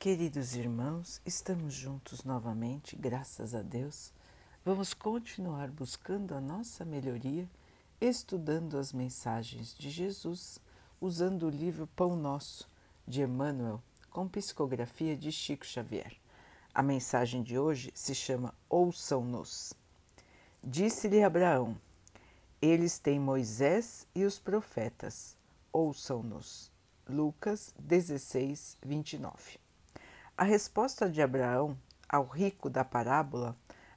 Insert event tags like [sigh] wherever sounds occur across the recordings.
Queridos irmãos, estamos juntos novamente, graças a Deus. Vamos continuar buscando a nossa melhoria, estudando as mensagens de Jesus, usando o livro Pão Nosso, de Emmanuel, com psicografia de Chico Xavier. A mensagem de hoje se chama Ouçam-nos. Disse-lhe Abraão: Eles têm Moisés e os profetas, ouçam-nos. Lucas 16, 29. A resposta de Abraão ao rico da parábola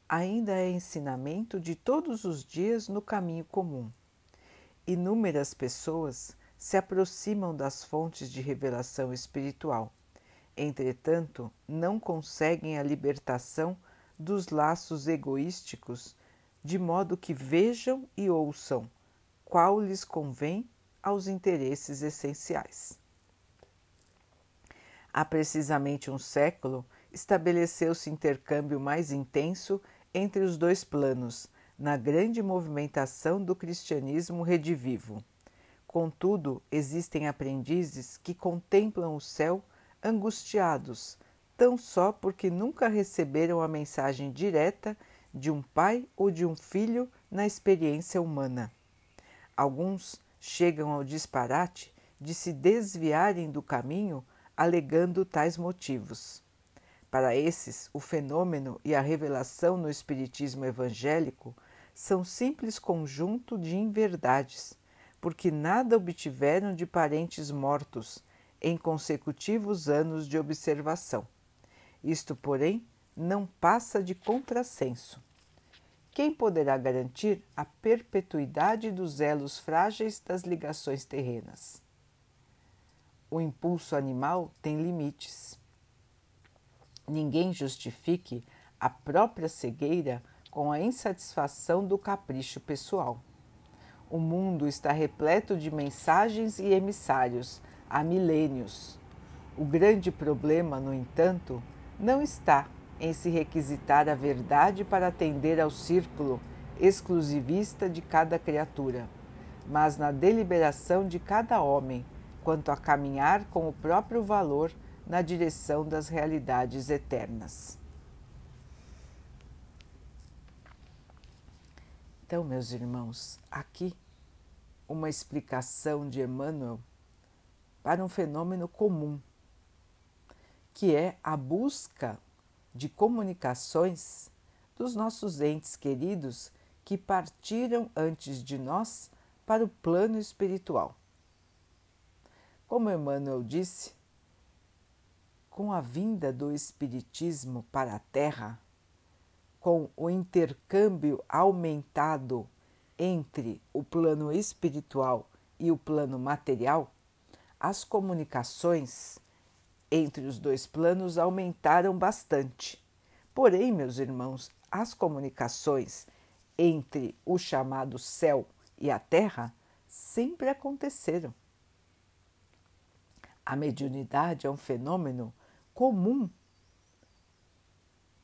ainda é ensinamento de todos os dias no caminho comum. Inúmeras pessoas se aproximam das fontes de revelação espiritual. Entretanto, não conseguem a libertação dos laços egoísticos, de modo que vejam e ouçam qual lhes convém aos interesses essenciais. Há precisamente um século, estabeleceu-se intercâmbio mais intenso entre os dois planos, na grande movimentação do cristianismo redivivo. Contudo, existem aprendizes que contemplam o céu angustiados, tão só porque nunca receberam a mensagem direta de um pai ou de um filho na experiência humana. Alguns chegam ao disparate de se desviarem do caminho alegando tais motivos. Para esses, o fenômeno e a revelação no Espiritismo evangélico são simples conjunto de inverdades, porque nada obtiveram de parentes mortos em consecutivos anos de observação. Isto, porém, não passa de contrassenso. Quem poderá garantir a perpetuidade dos elos frágeis das ligações terrenas? O impulso animal tem limites. Ninguém justifique a própria cegueira com a insatisfação do capricho pessoal. O mundo está repleto de mensagens e emissários há milênios. O grande problema, no entanto, não está em se requisitar a verdade para atender ao círculo exclusivista de cada criatura, mas na deliberação de cada homem quanto a caminhar com o próprio valor na direção das realidades eternas. Então, meus irmãos, aqui uma explicação de Emmanuel para um fenômeno comum, que é a busca de comunicações dos nossos entes queridos que partiram antes de nós para o plano espiritual. Como Emmanuel disse, com a vinda do Espiritismo para a Terra, com o intercâmbio aumentado entre o plano espiritual e o plano material, as comunicações entre os dois planos aumentaram bastante. Porém, meus irmãos, as comunicações entre o chamado céu e a terra sempre aconteceram. A mediunidade é um fenômeno comum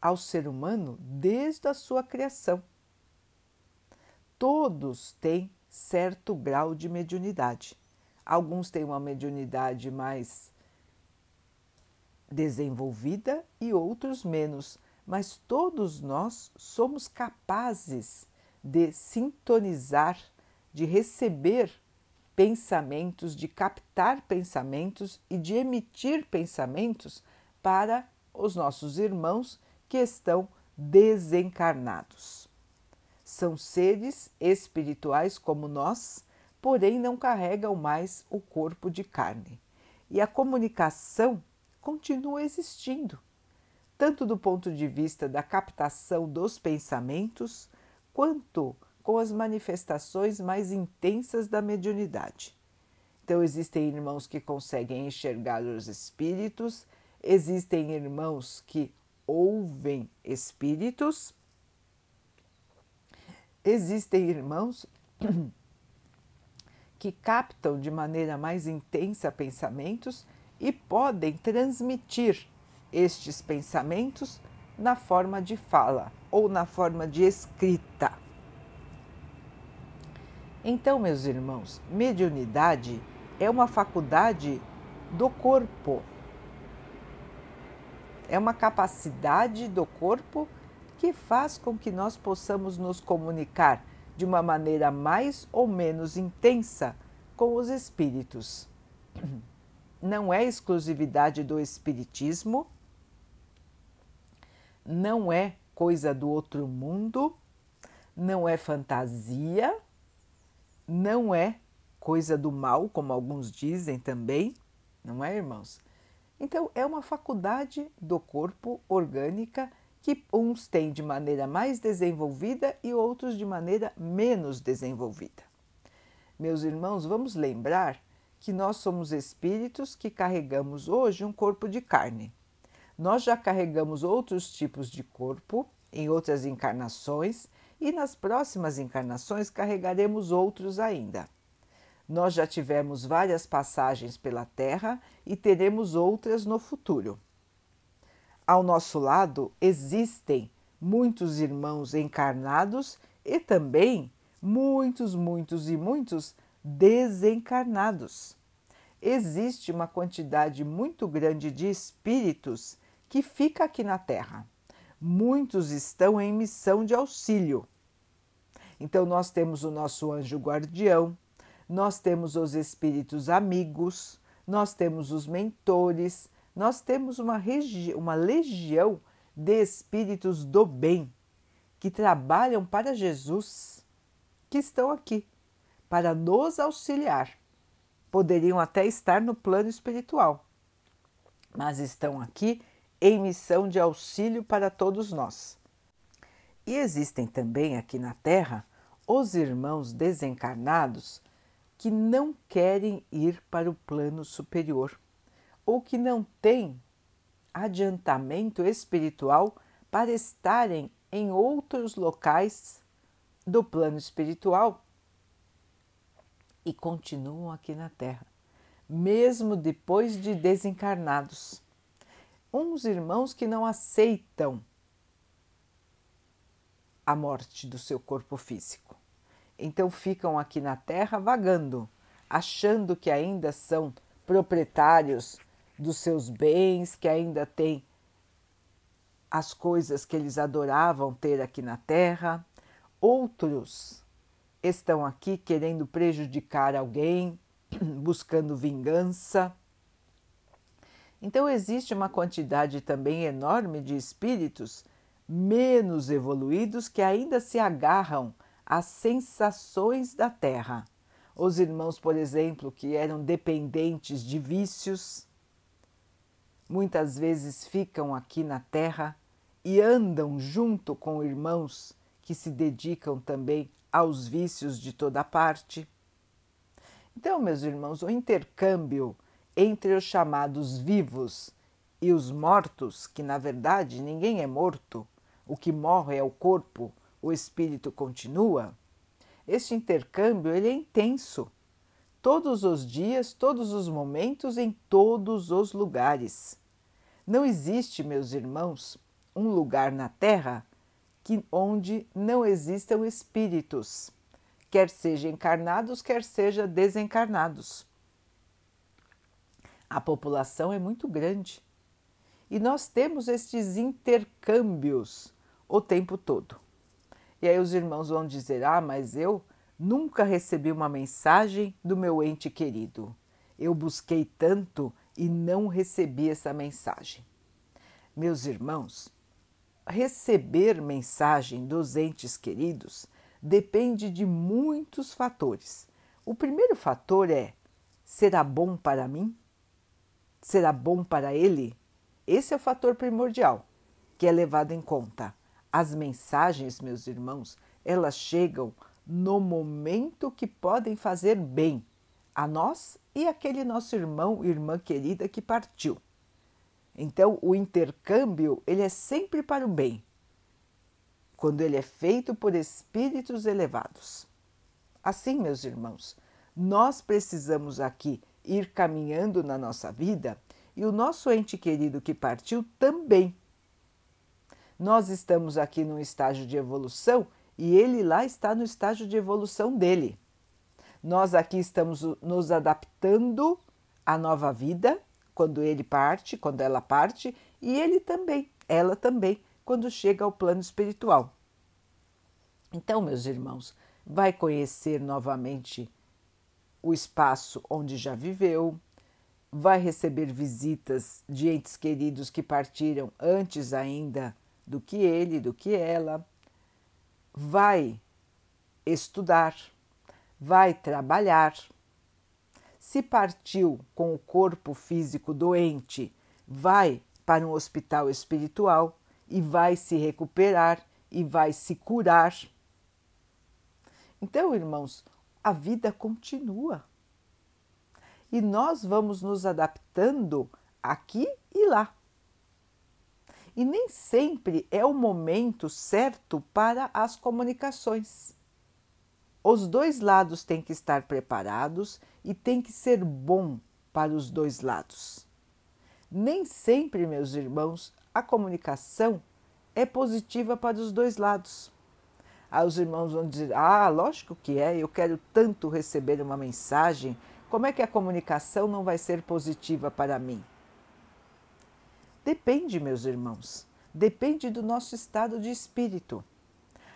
ao ser humano desde a sua criação. Todos têm certo grau de mediunidade. Alguns têm uma mediunidade mais desenvolvida e outros menos, mas todos nós somos capazes de sintonizar, de receber pensamentos, de captar pensamentos e de emitir pensamentos para os nossos irmãos que estão desencarnados. São seres espirituais como nós, porém não carregam mais o corpo de carne. E a comunicação continua existindo, tanto do ponto de vista da captação dos pensamentos, quanto com as manifestações mais intensas da mediunidade. Então, existem irmãos que conseguem enxergar os espíritos, existem irmãos que ouvem espíritos, existem irmãos [coughs] que captam de maneira mais intensa pensamentos e podem transmitir estes pensamentos na forma de fala ou na forma de escrita. Então, meus irmãos, mediunidade é uma faculdade do corpo. É uma capacidade do corpo que faz com que nós possamos nos comunicar de uma maneira mais ou menos intensa com os espíritos. Não é exclusividade do espiritismo, não é coisa do outro mundo, não é fantasia, não é coisa do mal, como alguns dizem também, não é, irmãos? Então, é uma faculdade do corpo orgânica que uns têm de maneira mais desenvolvida e outros de maneira menos desenvolvida. Meus irmãos, vamos lembrar que nós somos espíritos que carregamos hoje um corpo de carne. Nós já carregamos outros tipos de corpo em outras encarnações e nas próximas encarnações carregaremos outros ainda. Nós já tivemos várias passagens pela Terra e teremos outras no futuro. Ao nosso lado existem muitos irmãos encarnados e também muitos, muitos e muitos desencarnados. Existe uma quantidade muito grande de espíritos que fica aqui na Terra. Muitos estão em missão de auxílio. Então, nós temos o nosso anjo guardião, nós temos os espíritos amigos, nós temos os mentores, nós temos uma, uma legião de espíritos do bem que trabalham para Jesus, que estão aqui para nos auxiliar. Poderiam até estar no plano espiritual, mas estão aqui em missão de auxílio para todos nós. E existem também aqui na Terra os irmãos desencarnados que não querem ir para o plano superior ou que não têm adiantamento espiritual para estarem em outros locais do plano espiritual e continuam aqui na Terra, mesmo depois de desencarnados. Uns irmãos que não aceitam a morte do seu corpo físico. Então ficam aqui na Terra vagando, achando que ainda são proprietários dos seus bens, que ainda têm as coisas que eles adoravam ter aqui na Terra. Outros estão aqui querendo prejudicar alguém, [clears throat] buscando vingança. Então, existe uma quantidade também enorme de espíritos menos evoluídos que ainda se agarram às sensações da terra. Os irmãos, por exemplo, que eram dependentes de vícios, muitas vezes ficam aqui na Terra e andam junto com irmãos que se dedicam também aos vícios de toda parte. Então, meus irmãos, o intercâmbio entre os chamados vivos e os mortos, que na verdade ninguém é morto, o que morre é o corpo, o espírito continua. Este intercâmbio ele é intenso, todos os dias, todos os momentos, em todos os lugares. Não existe, meus irmãos, um lugar na Terra que, onde não existam espíritos, quer sejam encarnados, quer sejam desencarnados. A população é muito grande e nós temos estes intercâmbios o tempo todo. E aí os irmãos vão dizer: Ah, mas eu nunca recebi uma mensagem do meu ente querido. Eu busquei tanto e não recebi essa mensagem. Meus irmãos, receber mensagem dos entes queridos depende de muitos fatores. O primeiro fator é: será bom para mim? Será bom para ele? Esse é o fator primordial que é levado em conta. As mensagens, meus irmãos, elas chegam no momento que podem fazer bem a nós e aquele nosso irmão, irmã querida que partiu. Então, o intercâmbio ele é sempre para o bem, quando ele é feito por espíritos elevados. Assim, meus irmãos, nós precisamos aqui ir caminhando na nossa vida e o nosso ente querido que partiu também. Nós estamos aqui num estágio de evolução e ele lá está no estágio de evolução dele. Nós aqui estamos nos adaptando à nova vida, quando ele parte, quando ela parte, e ele também, ela também, quando chega ao plano espiritual. Então, meus irmãos, vai conhecer novamente o espaço onde já viveu, vai receber visitas de entes queridos que partiram antes ainda do que ele, do que ela, vai estudar, vai trabalhar. Se partiu com o corpo físico doente, vai para um hospital espiritual e vai se recuperar e vai se curar. Então, irmãos, a vida continua. E nós vamos nos adaptando aqui e lá. E nem sempre é o momento certo para as comunicações. Os dois lados têm que estar preparados e tem que ser bom para os dois lados. Nem sempre, meus irmãos, a comunicação é positiva para os dois lados. Aí os irmãos vão dizer: Ah, lógico que é, eu quero tanto receber uma mensagem, como é que a comunicação não vai ser positiva para mim? Depende, meus irmãos, depende do nosso estado de espírito.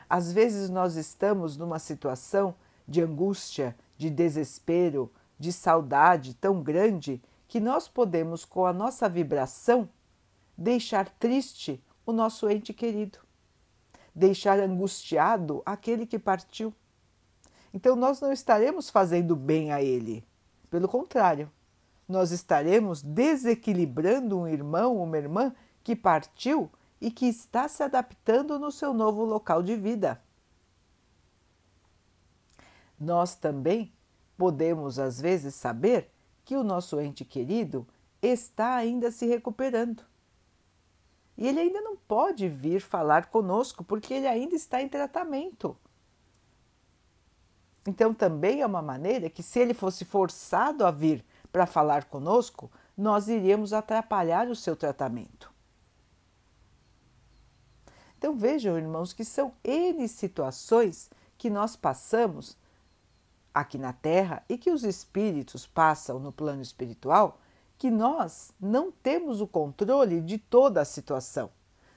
Às vezes nós estamos numa situação de angústia, de desespero, de saudade tão grande que nós podemos, com a nossa vibração, deixar triste o nosso ente querido deixar angustiado aquele que partiu. Então, nós não estaremos fazendo bem a ele. Pelo contrário, nós estaremos desequilibrando um irmão uma irmã que partiu e que está se adaptando no seu novo local de vida. Nós também podemos, às vezes, saber que o nosso ente querido está ainda se recuperando e ele ainda não pode vir falar conosco porque ele ainda está em tratamento. Então, também é uma maneira que, se ele fosse forçado a vir para falar conosco, nós iríamos atrapalhar o seu tratamento. Então, vejam, irmãos, que são N situações que nós passamos aqui na Terra e que os espíritos passam no plano espiritual que nós não temos o controle de toda a situação.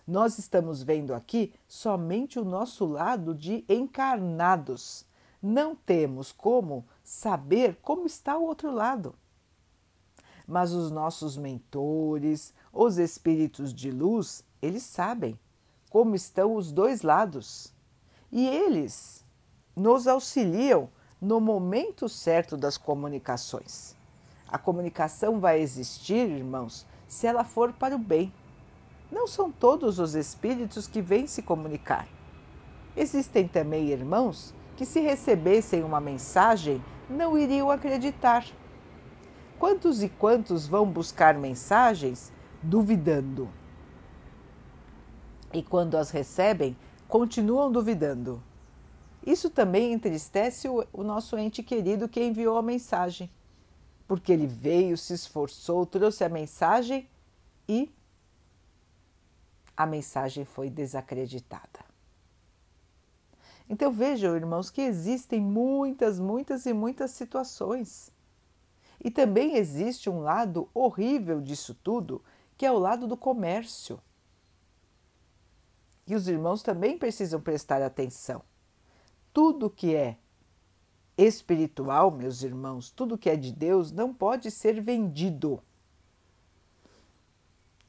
Nós estamos vendo aqui somente o nosso lado de encarnados. Não temos como saber como está o outro lado. Mas os nossos mentores, os espíritos de luz, eles sabem como estão os dois lados. E eles nos auxiliam no momento certo das comunicações. A comunicação vai existir, irmãos, se ela for para o bem. Não são todos os espíritos que vêm se comunicar. Existem também irmãos que, se recebessem uma mensagem, não iriam acreditar. Quantos e quantos vão buscar mensagens duvidando? E quando as recebem, continuam duvidando. Isso também entristece o, nosso ente querido que enviou a mensagem porque ele veio, se esforçou, trouxe a mensagem e a mensagem foi desacreditada. Então vejam, irmãos, que existem muitas, muitas e muitas situações. E também existe um lado horrível disso tudo, que é o lado do comércio. E os irmãos também precisam prestar atenção. Tudo que é espiritual, meus irmãos, tudo que é de Deus não pode ser vendido.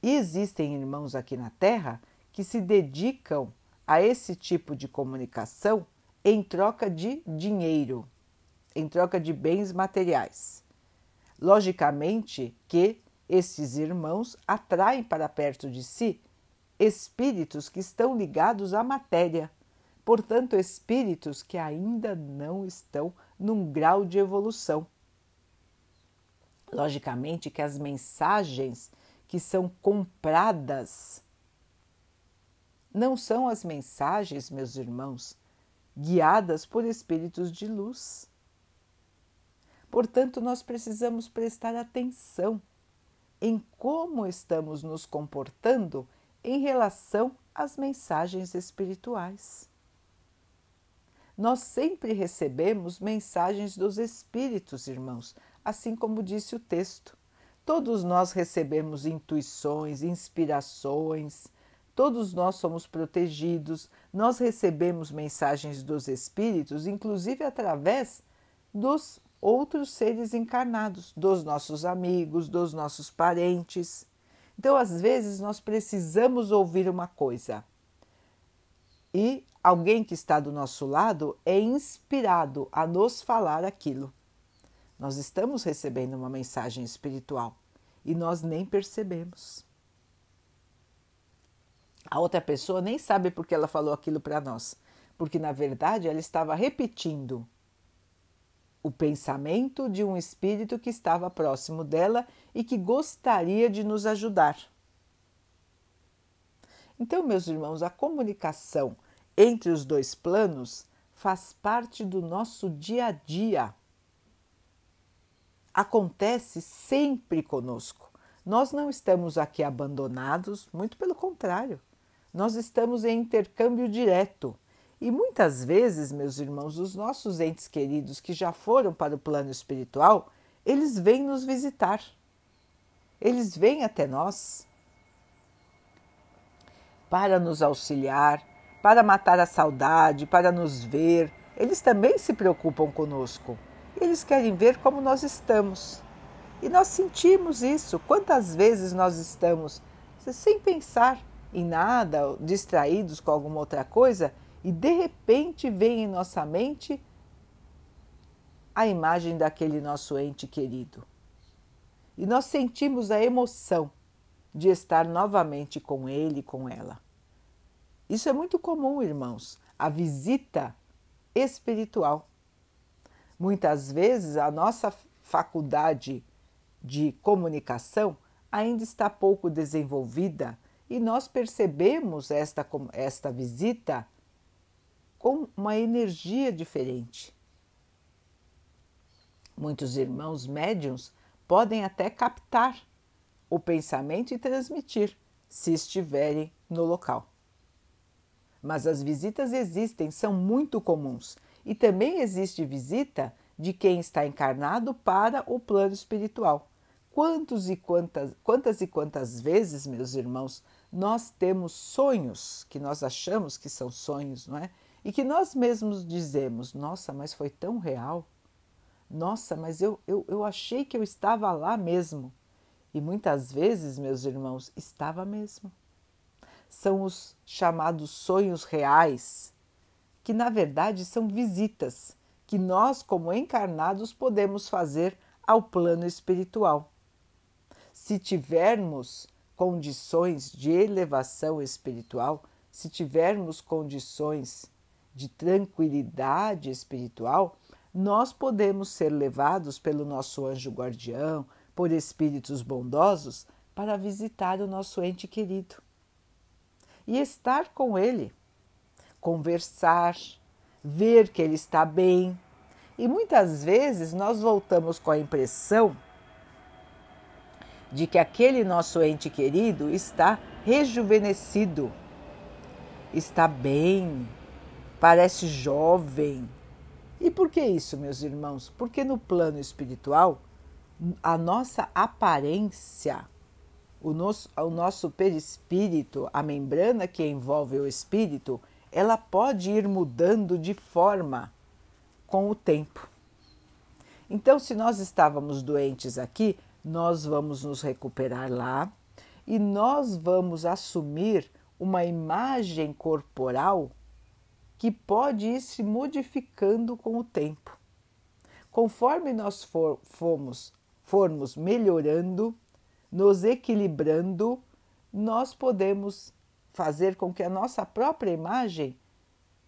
E existem irmãos aqui na Terra que se dedicam a esse tipo de comunicação em troca de dinheiro, em troca de bens materiais. Logicamente que esses irmãos atraem para perto de si espíritos que estão ligados à matéria portanto, espíritos que ainda não estão num grau de evolução. Logicamente que as mensagens que são compradas não são as mensagens, meus irmãos, guiadas por espíritos de luz. Portanto, nós precisamos prestar atenção em como estamos nos comportando em relação às mensagens espirituais nós sempre recebemos mensagens dos Espíritos, irmãos, assim como disse o texto. Todos nós recebemos intuições, inspirações, todos nós somos protegidos, nós recebemos mensagens dos espíritos, inclusive através dos outros seres encarnados, dos nossos amigos, dos nossos parentes. Então, às vezes, nós precisamos ouvir uma coisa e alguém que está do nosso lado é inspirado a nos falar aquilo. Nós estamos recebendo uma mensagem espiritual e nós nem percebemos. A outra pessoa nem sabe porque ela falou aquilo para nós, porque na verdade ela estava repetindo o pensamento de um espírito que estava próximo dela e que gostaria de nos ajudar. Então, meus irmãos, a comunicação entre os dois planos faz parte do nosso dia a dia acontece sempre conosco. Nós não estamos aqui abandonados, muito pelo contrário, nós estamos em intercâmbio direto. E muitas vezes, meus irmãos, os nossos entes queridos que já foram para o plano espiritual, eles vêm nos visitar. Eles vêm até nós para nos auxiliar, para matar a saudade, para nos ver. Eles também se preocupam conosco. Eles querem ver como nós estamos. E nós sentimos isso. Quantas vezes nós estamos sem pensar em nada, distraídos com alguma outra coisa, e de repente vem em nossa mente a imagem daquele nosso ente querido. E nós sentimos a emoção de estar novamente com ele com ela. Isso é muito comum, irmãos, a visita espiritual. Muitas vezes a nossa faculdade de comunicação ainda está pouco desenvolvida e nós percebemos esta, esta visita com uma energia diferente. Muitos irmãos médiums podem até captar o pensamento e transmitir, se estiverem no local. Mas as visitas existem, são muito comuns e também existe visita de quem está encarnado para o plano espiritual. Quantos e quantas, quantas e quantas vezes, meus irmãos, nós temos sonhos que nós achamos que são sonhos, não é? E que nós mesmos dizemos: Nossa, mas foi tão real. Nossa, mas eu, eu, eu achei que eu estava lá mesmo. E muitas vezes, meus irmãos, estava mesmo. São os chamados sonhos reais, que na verdade são visitas que nós, como encarnados, podemos fazer ao plano espiritual. Se tivermos condições de elevação espiritual, se tivermos condições de tranquilidade espiritual, nós podemos ser levados pelo nosso anjo guardião, por espíritos bondosos, para visitar o nosso ente querido e estar com ele conversar, ver que ele está bem. E muitas vezes nós voltamos com a impressão de que aquele nosso ente querido está rejuvenescido, está bem, parece jovem. E por que isso, meus irmãos? Porque no plano espiritual, a nossa aparência, o nosso, o nosso perispírito, a membrana que envolve o espírito, ela pode ir mudando de forma com o tempo. Então, se nós estávamos doentes aqui, nós vamos nos recuperar lá e nós vamos assumir uma imagem corporal que pode ir se modificando com o tempo. Conforme nós for, fomos, formos melhorando, nos equilibrando, nós podemos fazer com que a nossa própria imagem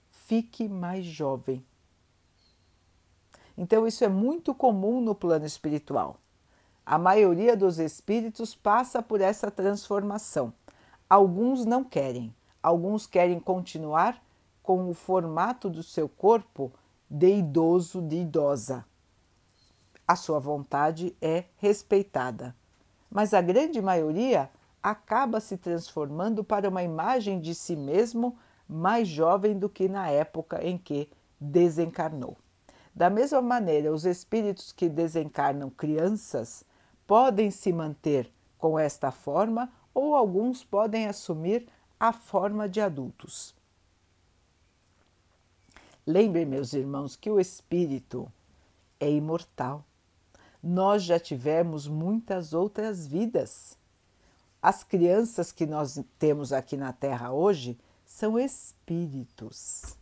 fique mais jovem. Então, isso é muito comum no plano espiritual. A maioria dos espíritos passa por essa transformação. Alguns não querem, alguns querem continuar com o formato do seu corpo de idoso, de idosa. A sua vontade é respeitada, mas a grande maioria acaba se transformando para uma imagem de si mesmo mais jovem do que na época em que desencarnou. Da mesma maneira, os espíritos que desencarnam crianças podem se manter com esta forma ou alguns podem assumir a forma de adultos. Lembrem, meus irmãos, que o espírito é imortal. Nós já tivemos muitas outras vidas. As crianças que nós temos aqui na Terra hoje são espíritos.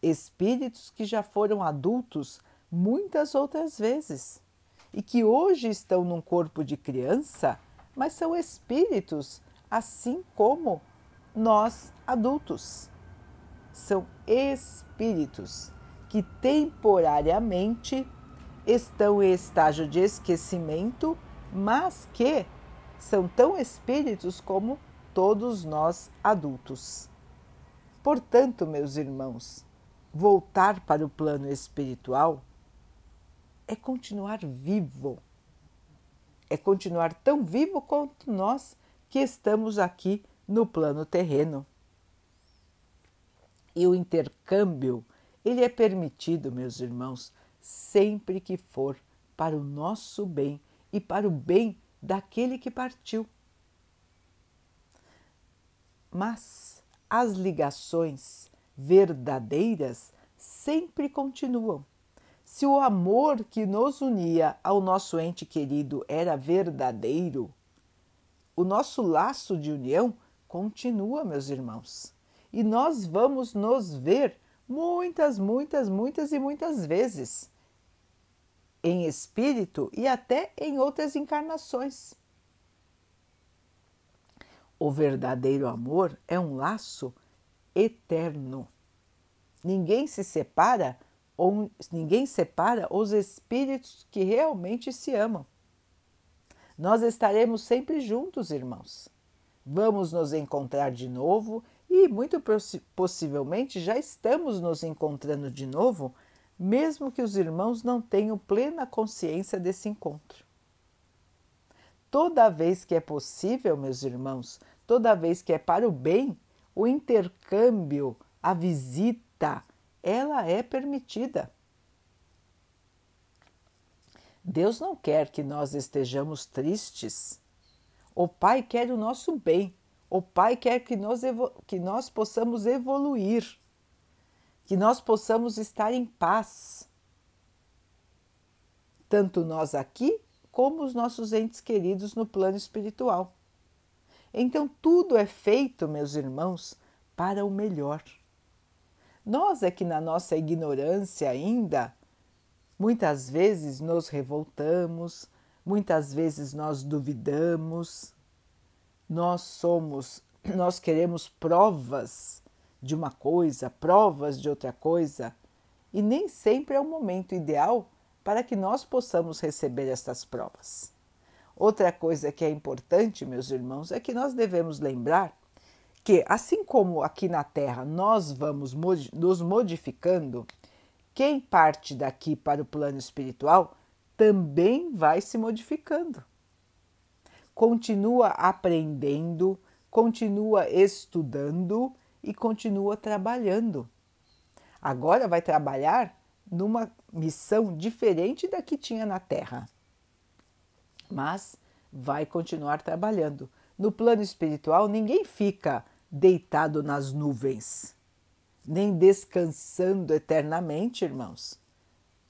Espíritos que já foram adultos muitas outras vezes e que hoje estão num corpo de criança, mas são espíritos, assim como nós adultos. São espíritos que temporariamente estão em estágio de esquecimento, mas que são tão espíritos como todos nós adultos. Portanto, meus irmãos, voltar para o plano espiritual é continuar vivo. É continuar tão vivo quanto nós que estamos aqui no plano terreno. E o intercâmbio, ele é permitido, meus irmãos, sempre que for para o nosso bem e para o bem daquele que partiu. Mas as ligações verdadeiras sempre continuam. Se o amor que nos unia ao nosso ente querido era verdadeiro, o nosso laço de união continua, meus irmãos. E nós vamos nos ver muitas, muitas, muitas e muitas vezes em espírito e até em outras encarnações. O verdadeiro amor é um laço eterno. Ninguém se separa ou ninguém separa os espíritos que realmente se amam. Nós estaremos sempre juntos, irmãos. Vamos nos encontrar de novo e, muito possivelmente, já estamos nos encontrando de novo, mesmo que os irmãos não tenham plena consciência desse encontro. Toda vez que é possível, meus irmãos, toda vez que é para o bem, o intercâmbio, a visita, ela é permitida. Deus não quer que nós estejamos tristes. O Pai quer o nosso bem. O Pai quer que nós, que nós possamos evoluir, que nós possamos estar em paz. Tanto nós aqui, como os nossos entes queridos no plano espiritual. Então, tudo é feito, meus irmãos, para o melhor. Nós é que, na nossa ignorância ainda, muitas vezes nos revoltamos, muitas vezes nós duvidamos, nós somos, nós queremos provas de uma coisa, provas de outra coisa, e nem sempre é o momento ideal para que nós possamos receber essas provas. Outra coisa que é importante, meus irmãos, é que nós devemos lembrar que, assim como aqui na Terra nós vamos nos modificando, quem parte daqui para o plano espiritual também vai se modificando. Continua aprendendo, continua estudando e continua trabalhando. Agora vai trabalhar numa missão diferente da que tinha na Terra, mas vai continuar trabalhando. No plano espiritual, ninguém fica deitado nas nuvens, nem descansando eternamente, irmãos.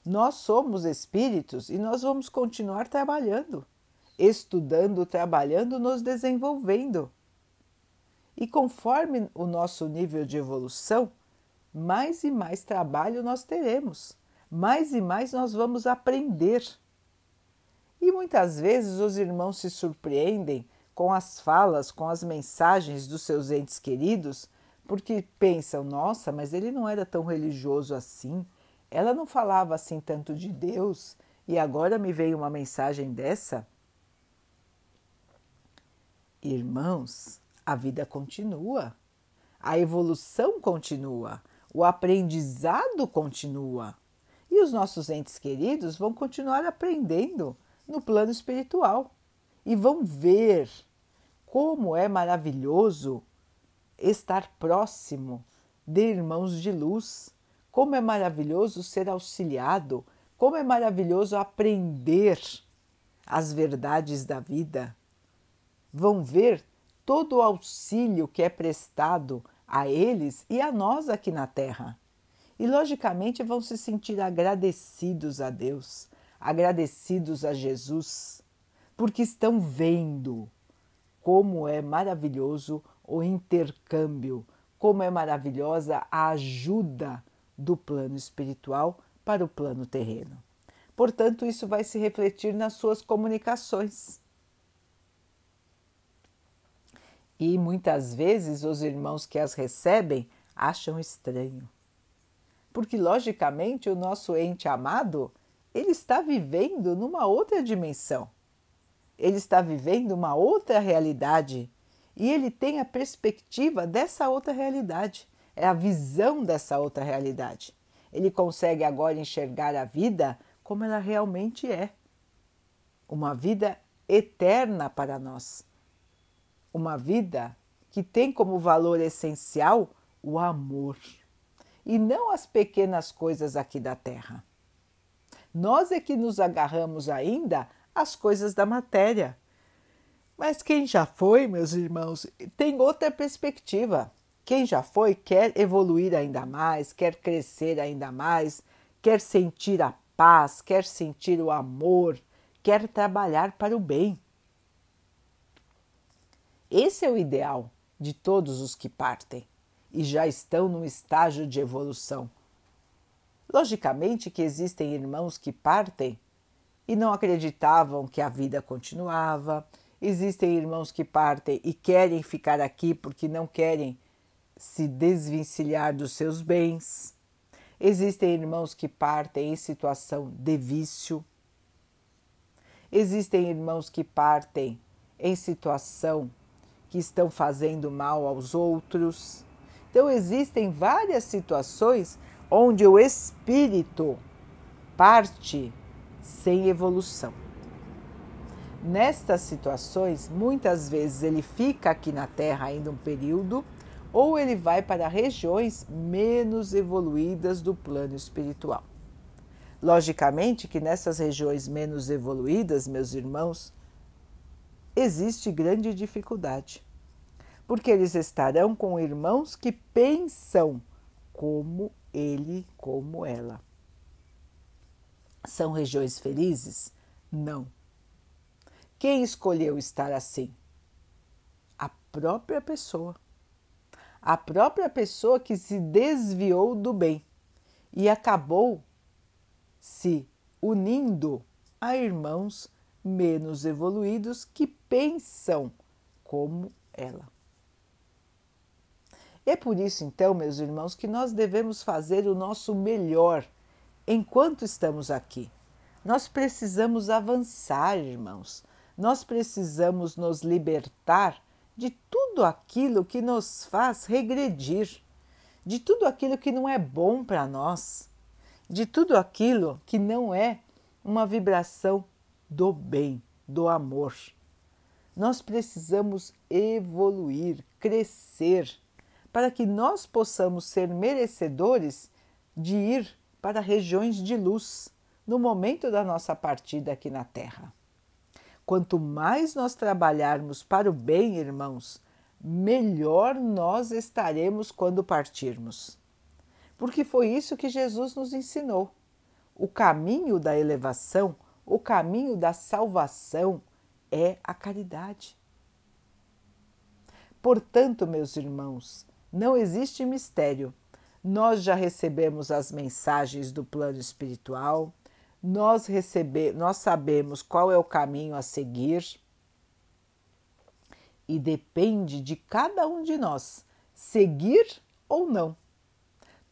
Nós somos espíritos e nós vamos continuar trabalhando, estudando, trabalhando, nos desenvolvendo. E conforme o nosso nível de evolução, mais e mais trabalho nós teremos, mais e mais nós vamos aprender. E muitas vezes os irmãos se surpreendem com as falas, com as mensagens dos seus entes queridos, porque pensam: nossa, mas ele não era tão religioso assim, ela não falava assim tanto de Deus e agora me veio uma mensagem dessa? Irmãos, a vida continua, a evolução continua, o aprendizado continua. E os nossos entes queridos vão continuar aprendendo no plano espiritual. E vão ver como é maravilhoso estar próximo de irmãos de luz, como é maravilhoso ser auxiliado, como é maravilhoso aprender as verdades da vida, vão ver todo o auxílio que é prestado a eles e a nós aqui na Terra. E, logicamente, vão se sentir agradecidos a Deus, agradecidos a Jesus, porque estão vendo como é maravilhoso o intercâmbio, como é maravilhosa a ajuda do plano espiritual para o plano terreno. Portanto, isso vai se refletir nas suas comunicações. E muitas vezes os irmãos que as recebem acham estranho. Porque, logicamente, o nosso ente amado ele está vivendo numa outra dimensão. Ele está vivendo uma outra realidade e ele tem a perspectiva dessa outra realidade, é a visão dessa outra realidade. Ele consegue agora enxergar a vida como ela realmente é. Uma vida eterna para nós. Uma vida que tem como valor essencial o amor e não as pequenas coisas aqui da terra. Nós é que nos agarramos ainda às coisas da matéria. Mas quem já foi, meus irmãos, tem outra perspectiva. Quem já foi quer evoluir ainda mais, quer crescer ainda mais, quer sentir a paz, quer sentir o amor, quer trabalhar para o bem. Esse é o ideal de todos os que partem e já estão num estágio de evolução. Logicamente que existem irmãos que partem e não acreditavam que a vida continuava, existem irmãos que partem e querem ficar aqui porque não querem se desvencilhar dos seus bens. Existem irmãos que partem em situação de vício. Existem irmãos que partem em situação que estão fazendo mal aos outros. Então, existem várias situações onde o espírito parte sem evolução. Nestas situações, muitas vezes ele fica aqui na Terra ainda um período, ou ele vai para regiões menos evoluídas do plano espiritual. Logicamente que nessas regiões menos evoluídas, meus irmãos, existe grande dificuldade, porque eles estarão com irmãos que pensam como ele como ela. São regiões felizes? Não. Quem escolheu estar assim? A própria pessoa. A própria pessoa que se desviou do bem e acabou se unindo a irmãos menos evoluídos que pensam como ela. É por isso, então, meus irmãos, que nós devemos fazer o nosso melhor enquanto estamos aqui. Nós precisamos avançar, irmãos. Nós precisamos nos libertar de tudo aquilo que nos faz regredir, de tudo aquilo que não é bom para nós, de tudo aquilo que não é uma vibração do bem, do amor. Nós precisamos evoluir, crescer para que nós possamos ser merecedores de ir para regiões de luz no momento da nossa partida aqui na Terra. Quanto mais nós trabalharmos para o bem, irmãos, melhor nós estaremos quando partirmos. Porque foi isso que Jesus nos ensinou. O caminho da elevação, o caminho da salvação é a caridade. Portanto, meus irmãos, não existe mistério. Nós já recebemos as mensagens do plano espiritual, nós, recebe, nós sabemos qual é o caminho a seguir e depende de cada um de nós seguir ou não.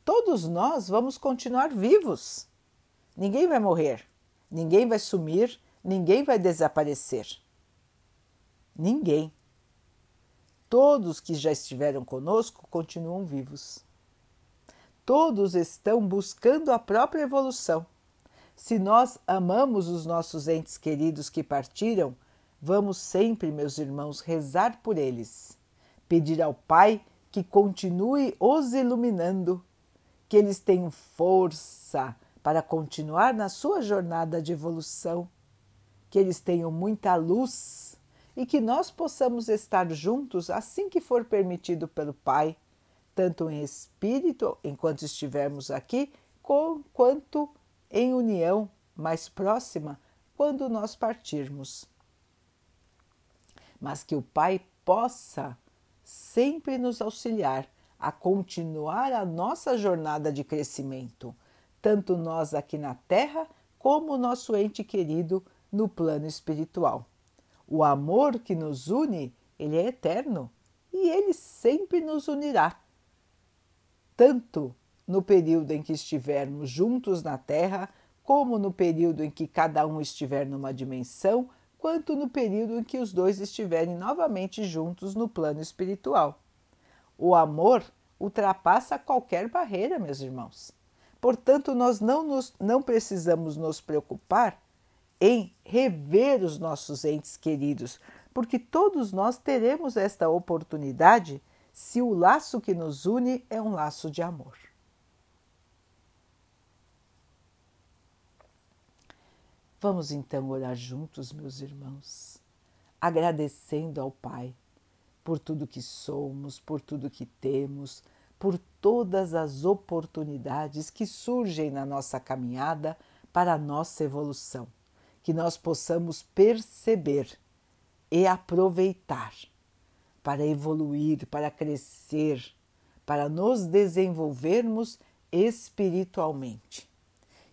Todos nós vamos continuar vivos. Ninguém vai morrer, ninguém vai sumir, ninguém vai desaparecer. Ninguém. Todos que já estiveram conosco continuam vivos. Todos estão buscando a própria evolução. Se nós amamos os nossos entes queridos que partiram, vamos sempre, meus irmãos, rezar por eles, pedir ao Pai que continue os iluminando, que eles tenham força para continuar na sua jornada de evolução, que eles tenham muita luz e que nós possamos estar juntos assim que for permitido pelo Pai, tanto em espírito enquanto estivermos aqui, quanto em união mais próxima quando nós partirmos. Mas que o Pai possa sempre nos auxiliar a continuar a nossa jornada de crescimento, tanto nós aqui na Terra como o nosso ente querido no plano espiritual. O amor que nos une, ele é eterno e ele sempre nos unirá, tanto no período em que estivermos juntos na Terra, como no período em que cada um estiver numa dimensão, quanto no período em que os dois estiverem novamente juntos no plano espiritual. O amor ultrapassa qualquer barreira, meus irmãos. Portanto, nós não, nos, não precisamos nos preocupar em rever os nossos entes queridos, porque todos nós teremos esta oportunidade se o laço que nos une é um laço de amor. Vamos então orar juntos, meus irmãos, agradecendo ao Pai por tudo que somos, por tudo que temos, por todas as oportunidades que surgem na nossa caminhada para a nossa evolução que nós possamos perceber e aproveitar para evoluir, para crescer, para nos desenvolvermos espiritualmente.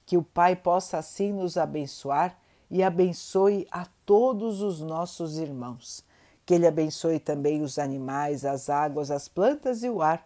Que o Pai possa assim nos abençoar e abençoe a todos os nossos irmãos. Que Ele abençoe também os animais, as águas, as plantas e o ar